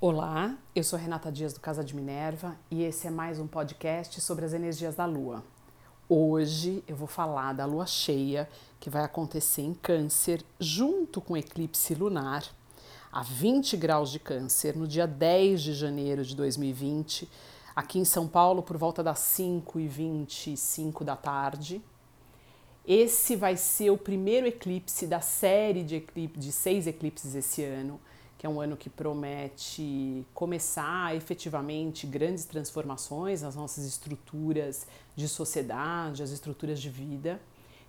Olá, eu sou Renata Dias do Casa de Minerva e esse é mais um podcast sobre as energias da Lua. Hoje eu vou falar da lua cheia que vai acontecer em Câncer junto com o eclipse lunar a 20 graus de Câncer no dia 10 de janeiro de 2020, aqui em São Paulo por volta das 5 e 25 da tarde. Esse vai ser o primeiro eclipse da série de, eclipse, de seis eclipses esse ano que é um ano que promete começar efetivamente grandes transformações nas nossas estruturas de sociedade, as estruturas de vida.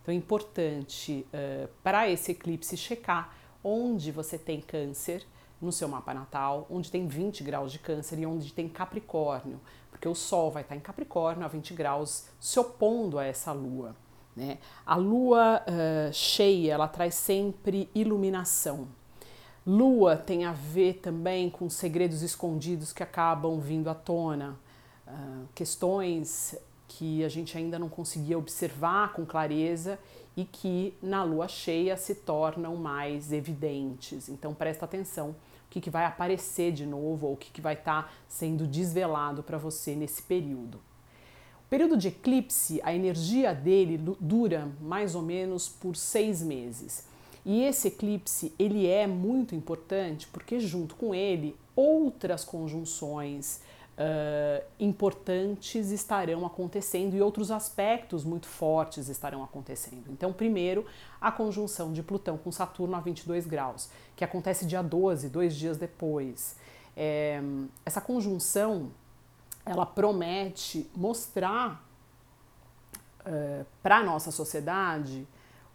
Então é importante uh, para esse eclipse checar onde você tem câncer no seu mapa natal, onde tem 20 graus de câncer e onde tem Capricórnio, porque o Sol vai estar em Capricórnio a 20 graus, se opondo a essa lua. Né? A lua uh, cheia ela traz sempre iluminação, Lua tem a ver também com segredos escondidos que acabam vindo à tona, uh, questões que a gente ainda não conseguia observar com clareza e que na lua cheia se tornam mais evidentes. Então presta atenção o que, que vai aparecer de novo ou o que, que vai estar tá sendo desvelado para você nesse período. O período de eclipse, a energia dele dura mais ou menos por seis meses. E esse eclipse ele é muito importante porque junto com ele outras conjunções uh, importantes estarão acontecendo e outros aspectos muito fortes estarão acontecendo. Então, primeiro, a conjunção de Plutão com Saturno a 22 graus, que acontece dia 12, dois dias depois. É, essa conjunção ela promete mostrar uh, para a nossa sociedade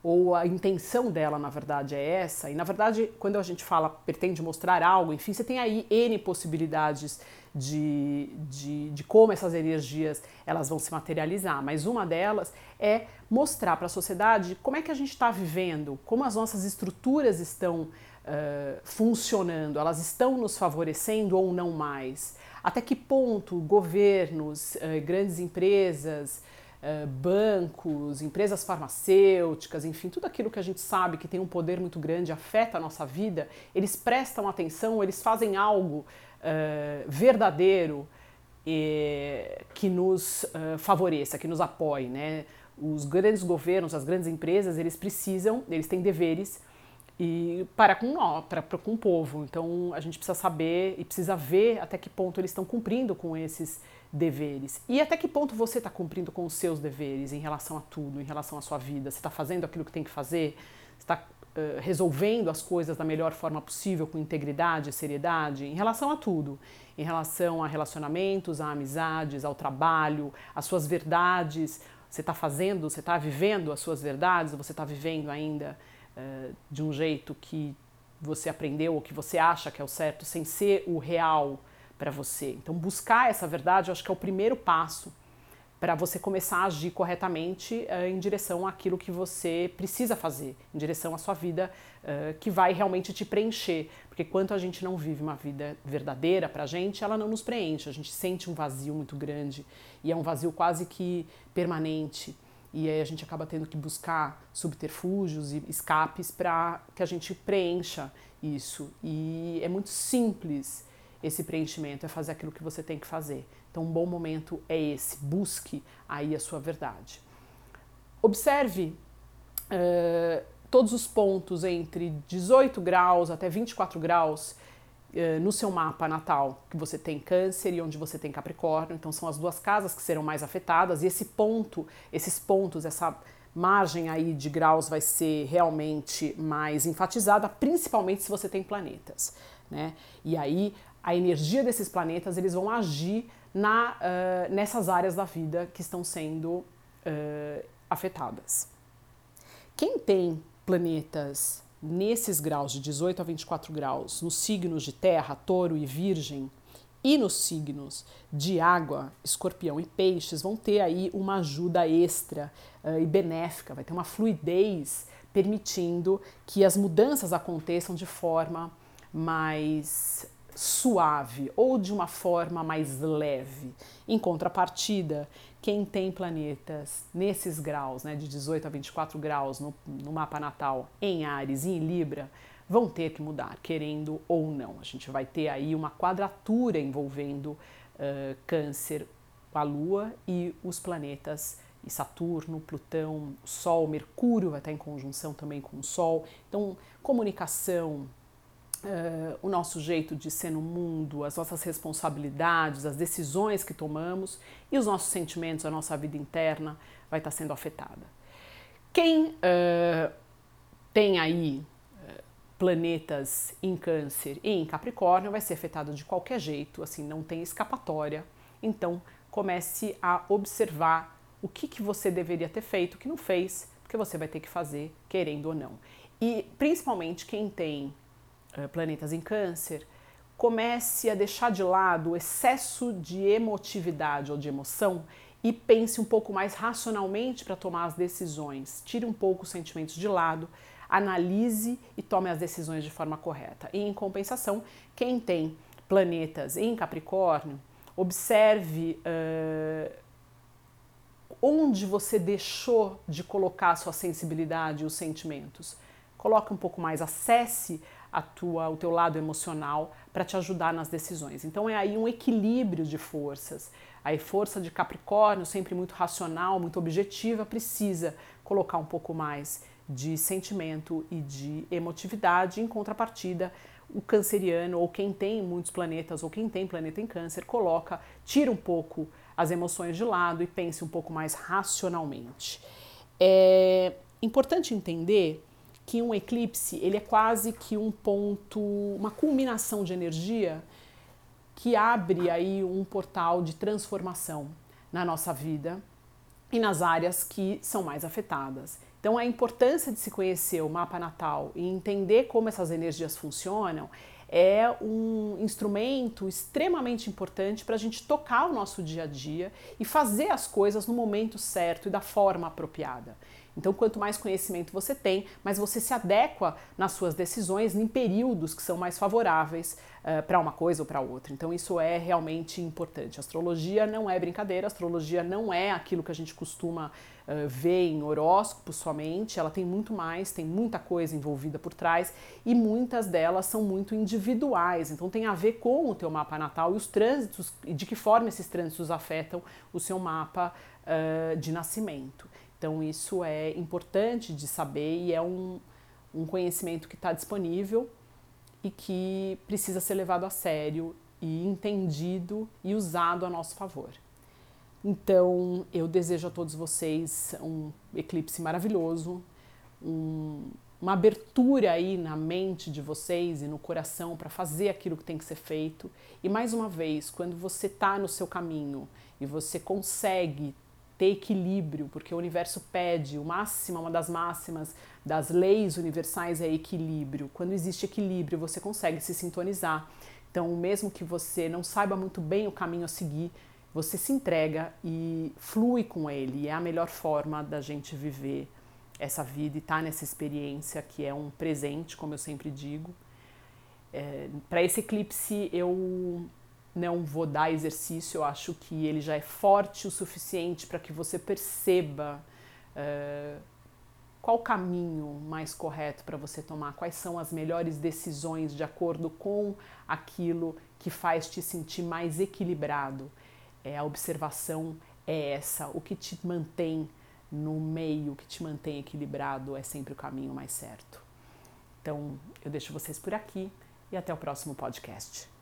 ou a intenção dela, na verdade, é essa. E, na verdade, quando a gente fala, pretende mostrar algo, enfim, você tem aí N possibilidades de, de, de como essas energias elas vão se materializar. Mas uma delas é mostrar para a sociedade como é que a gente está vivendo, como as nossas estruturas estão uh, funcionando, elas estão nos favorecendo ou não mais. Até que ponto governos, uh, grandes empresas, eh, bancos, empresas farmacêuticas, enfim, tudo aquilo que a gente sabe que tem um poder muito grande, afeta a nossa vida, eles prestam atenção, eles fazem algo uh, verdadeiro que nos uh, favoreça, que nos apoie, né? Os grandes governos, as grandes empresas, eles precisam, eles têm deveres e para com nós, para, com o povo. Então a gente precisa saber e precisa ver até que ponto eles estão cumprindo com esses deveres e até que ponto você está cumprindo com os seus deveres em relação a tudo, em relação à sua vida. Você está fazendo aquilo que tem que fazer, está uh, resolvendo as coisas da melhor forma possível, com integridade, seriedade, em relação a tudo, em relação a relacionamentos, a amizades, ao trabalho, às suas verdades. Você está fazendo, você está vivendo as suas verdades, você está vivendo ainda de um jeito que você aprendeu ou que você acha que é o certo, sem ser o real para você. Então, buscar essa verdade, eu acho que é o primeiro passo para você começar a agir corretamente uh, em direção àquilo que você precisa fazer, em direção à sua vida uh, que vai realmente te preencher. Porque quanto a gente não vive uma vida verdadeira para a gente, ela não nos preenche. A gente sente um vazio muito grande e é um vazio quase que permanente. E aí a gente acaba tendo que buscar subterfúgios e escapes para que a gente preencha isso. E é muito simples esse preenchimento, é fazer aquilo que você tem que fazer. Então, um bom momento é esse, busque aí a sua verdade. Observe uh, todos os pontos entre 18 graus até 24 graus uh, no seu mapa natal, que você tem Câncer e onde você tem Capricórnio. Então, são as duas casas que serão mais afetadas, e esse ponto, esses pontos, essa margem aí de graus vai ser realmente mais enfatizada, principalmente se você tem planetas. Né? E aí a energia desses planetas eles vão agir na, uh, nessas áreas da vida que estão sendo uh, afetadas. Quem tem planetas nesses graus de 18 a 24 graus, nos signos de Terra, Touro e Virgem, e nos signos de água, escorpião e peixes, vão ter aí uma ajuda extra uh, e benéfica, vai ter uma fluidez permitindo que as mudanças aconteçam de forma mais suave ou de uma forma mais leve. Em contrapartida, quem tem planetas nesses graus, né, de 18 a 24 graus no, no mapa natal, em Ares e em Libra, vão ter que mudar, querendo ou não. A gente vai ter aí uma quadratura envolvendo uh, Câncer, a Lua e os planetas e Saturno, Plutão, Sol, Mercúrio vai estar em conjunção também com o Sol. Então, comunicação, uh, o nosso jeito de ser no mundo, as nossas responsabilidades, as decisões que tomamos e os nossos sentimentos, a nossa vida interna vai estar sendo afetada. Quem uh, tem aí uh, planetas em Câncer e em Capricórnio vai ser afetado de qualquer jeito, assim, não tem escapatória. Então, comece a observar o que, que você deveria ter feito, que não fez, porque você vai ter que fazer, querendo ou não. E principalmente quem tem planetas em câncer, comece a deixar de lado o excesso de emotividade ou de emoção e pense um pouco mais racionalmente para tomar as decisões. Tire um pouco os sentimentos de lado, analise e tome as decisões de forma correta. E em compensação, quem tem planetas em Capricórnio, observe uh, onde você deixou de colocar a sua sensibilidade e os sentimentos. Coloque um pouco mais, acesse a tua, o teu lado emocional para te ajudar nas decisões. Então é aí um equilíbrio de forças. A força de Capricórnio, sempre muito racional, muito objetiva, precisa colocar um pouco mais de sentimento e de emotividade. Em contrapartida, o canceriano ou quem tem muitos planetas ou quem tem planeta em câncer coloca, tira um pouco as emoções de lado e pense um pouco mais racionalmente. É importante entender que um eclipse ele é quase que um ponto, uma culminação de energia que abre aí um portal de transformação na nossa vida e nas áreas que são mais afetadas. Então a importância de se conhecer o mapa natal e entender como essas energias funcionam é um instrumento extremamente importante para a gente tocar o nosso dia a dia e fazer as coisas no momento certo e da forma apropriada. Então, quanto mais conhecimento você tem, mais você se adequa nas suas decisões em períodos que são mais favoráveis uh, para uma coisa ou para outra. Então, isso é realmente importante. astrologia não é brincadeira, astrologia não é aquilo que a gente costuma uh, ver em horóscopo somente, ela tem muito mais, tem muita coisa envolvida por trás e muitas delas são muito individuais. Então, tem a ver com o teu mapa natal e os trânsitos e de que forma esses trânsitos afetam o seu mapa uh, de nascimento. Então, isso é importante de saber e é um, um conhecimento que está disponível e que precisa ser levado a sério e entendido e usado a nosso favor. Então, eu desejo a todos vocês um eclipse maravilhoso, um, uma abertura aí na mente de vocês e no coração para fazer aquilo que tem que ser feito. E mais uma vez, quando você está no seu caminho e você consegue ter equilíbrio, porque o universo pede, o máximo, uma das máximas das leis universais é equilíbrio. Quando existe equilíbrio, você consegue se sintonizar. Então, mesmo que você não saiba muito bem o caminho a seguir, você se entrega e flui com ele. É a melhor forma da gente viver essa vida e estar tá nessa experiência que é um presente, como eu sempre digo. É, Para esse eclipse, eu não vou dar exercício, eu acho que ele já é forte o suficiente para que você perceba uh, qual o caminho mais correto para você tomar, quais são as melhores decisões de acordo com aquilo que faz te sentir mais equilibrado. É, a observação é essa, o que te mantém no meio, o que te mantém equilibrado é sempre o caminho mais certo. Então, eu deixo vocês por aqui e até o próximo podcast.